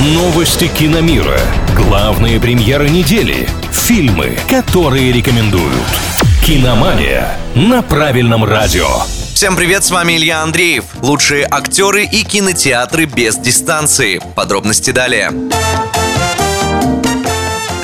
Новости киномира. Главные премьеры недели. Фильмы, которые рекомендуют. Киномания на правильном радио. Всем привет, с вами Илья Андреев. Лучшие актеры и кинотеатры без дистанции. Подробности далее.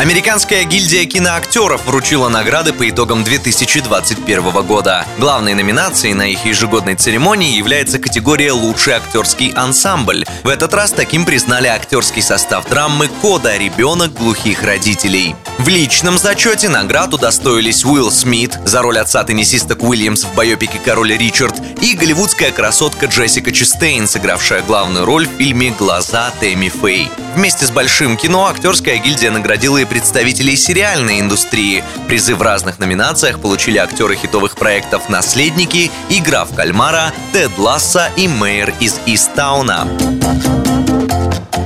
Американская гильдия киноактеров вручила награды по итогам 2021 года. Главной номинацией на их ежегодной церемонии является категория «Лучший актерский ансамбль». В этот раз таким признали актерский состав драмы «Кода. Ребенок глухих родителей». В личном зачете наград удостоились Уилл Смит за роль отца теннисисток Уильямс в байопике «Король Ричард» и голливудская красотка Джессика Честейн, сыгравшая главную роль в фильме «Глаза Тэмми Фэй». Вместе с Большим кино актерская гильдия наградила и представителей сериальной индустрии. Призы в разных номинациях получили актеры хитовых проектов «Наследники», «Игра в кальмара», «Тед Ласса» и «Мэйр из Истауна».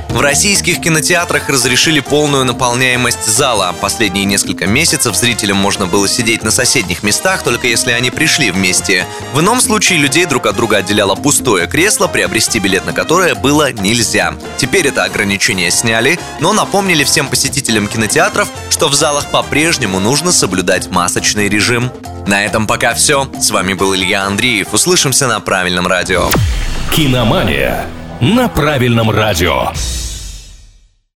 В российских кинотеатрах разрешили полную наполняемость зала. Последние несколько месяцев зрителям можно было сидеть на соседних местах, только если они пришли вместе. В ином случае людей друг от друга отделяло пустое кресло, приобрести билет на которое было нельзя. Теперь это ограничение сняли, но напомнили всем посетителям кинотеатров, что в залах по-прежнему нужно соблюдать масочный режим. На этом пока все. С вами был Илья Андреев. Услышимся на правильном радио. Киномания на правильном радио.